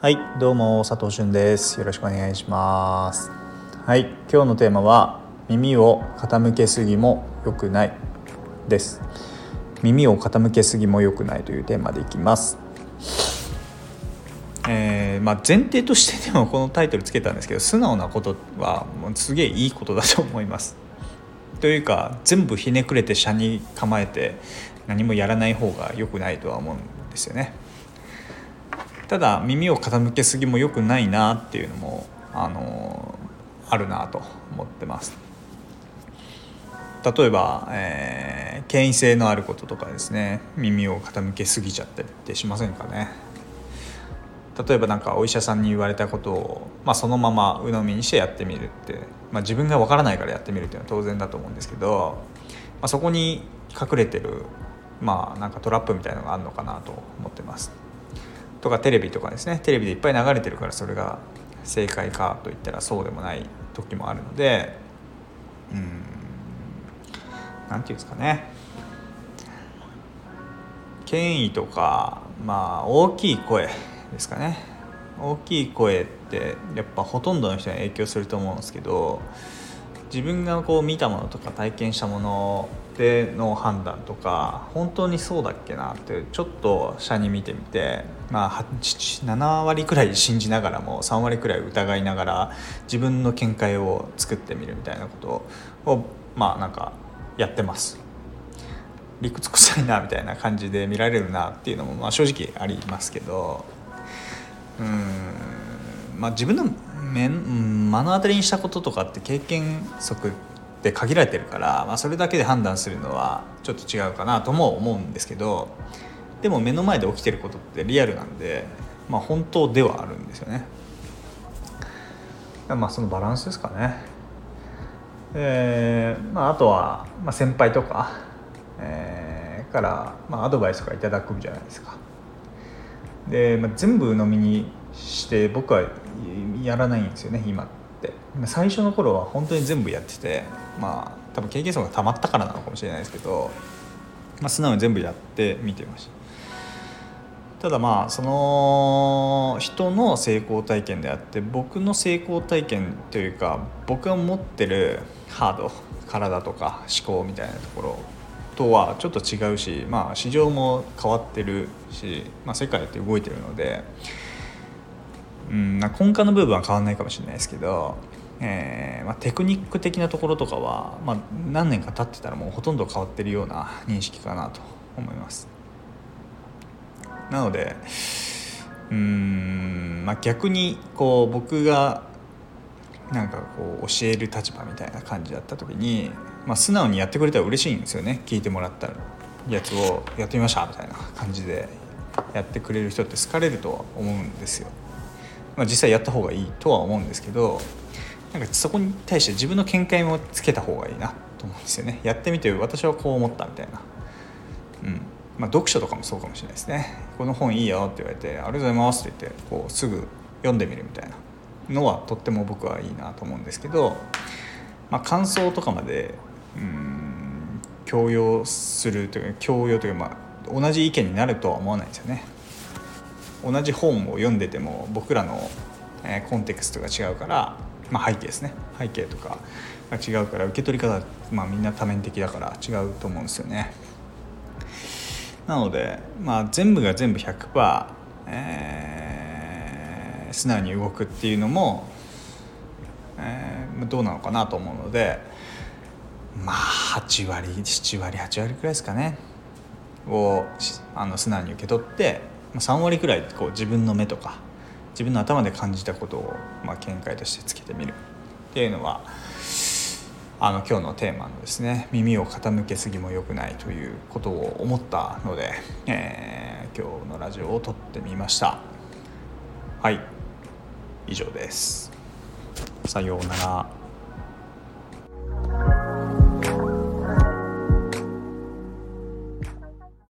はいどうも佐藤俊です。よろしくお願いします。はい今日のテーマは耳を傾けすぎも良くないです。耳を傾けすぎも良くないというテーマでいきます。えー、まあ、前提としてでもこのタイトルつけたんですけど素直なことはもうすげえいいことだと思います。というか全部ひねくれて車に構えて何もやらない方が良くないとは思うんですよね。ただ耳を傾けすぎも良くないなっていうのもあのあるなと思ってます。例えば、えー、権威性のあることとかですね。耳を傾けすぎちゃったりってしませんかね。例えば何かお医者さんに言われたことを、まあ、そのまま鵜呑みにしてやってみるって、まあ、自分が分からないからやってみるっていうのは当然だと思うんですけど、まあ、そこに隠れてるまあなんかトラップみたいのがあるのかなと思ってます。とかテレビとかですね。テレビでいっぱい流れてるからそれが正解かといったらそうでもない時もあるのでうん何て言うんですかね。権威とかまあ大きい声ですかね。大きい声ってやっぱほとんどの人に影響すると思うんですけど自分がこう見たものとか体験したものでの判断とか本当にそうだっけなってちょっと社に見てみて、まあ、7割くらい信じながらも3割くらい疑いながら自分の見解を作ってみるみたいなことをまあなんかやってます。理屈臭いなみたいな感じで見られるなっていうのもまあ正直ありますけどうんまあ自分の目目の当たりにしたこととかって経験則って限られてるから、まあ、それだけで判断するのはちょっと違うかなとも思うんですけどでも目の前で起きてることってリアルなんで、まあ、本当ではあるんですよね。まあそのバランスですかね。えーまあ、あとは、まあ、先輩とか、えー、から、まあ、アドバイスとかいただくじゃないですか。で、まあ、全部飲みにして僕はやらないんですよね今って最初の頃は本当に全部やっててまあ多分経験層がたまったからなのかもしれないですけど、まあ、素直に全部やって見てました。ただまあその人の成功体験であって僕の成功体験というか僕が持ってるハード体とか思考みたいなところとはちょっと違うし、まあ、市場も変わってるし、まあ、世界って動いてるのでうん根幹の部分は変わんないかもしれないですけど、えーまあ、テクニック的なところとかは、まあ、何年か経ってたらもうほとんど変わってるような認識かなと思います。なのでうん、まあ、逆にこう僕がなんかこう教える立場みたいな感じだった時に、まあ、素直にやってくれたら嬉しいんですよね聞いてもらったやつをやってみましたみたいな感じでやってくれる人って好かれるとは思うんですよ。まあ、実際やった方がいいとは思うんですけどなんかそこに対して自分の見解もつけた方がいいなと思うんですよね。やってみて私はこう思ったみたいな。うん。まあ読書とかもそうかもしれないですね。この本いいよって言われてありがとうございますって言ってこうすぐ読んでみるみたいな。のはとっても僕はいいなと思うんですけど、まあ、感想とかまでうん強要するというか強要というか、まあ、同じ意見になるとは思わないですよね。同じ本を読んでても僕らの、えコンテクストが違うから、まあ、背景ですね背景とかが違うから受け取り方、まあ、みんな多面的だから違うと思うんですよね。なので、まあ、全部が全部100%、えー、素直に動くっていうのも、えー、どうなのかなと思うのでまあ8割7割8割くらいですかねをあの素直に受け取って3割くらいこう自分の目とか自分の頭で感じたことを、まあ、見解としてつけてみる。っていうのはあの今日のテーマのですね耳を傾けすぎも良くないということを思ったので、えー、今日のラジオを撮ってみました。はい。以上です。さようなら。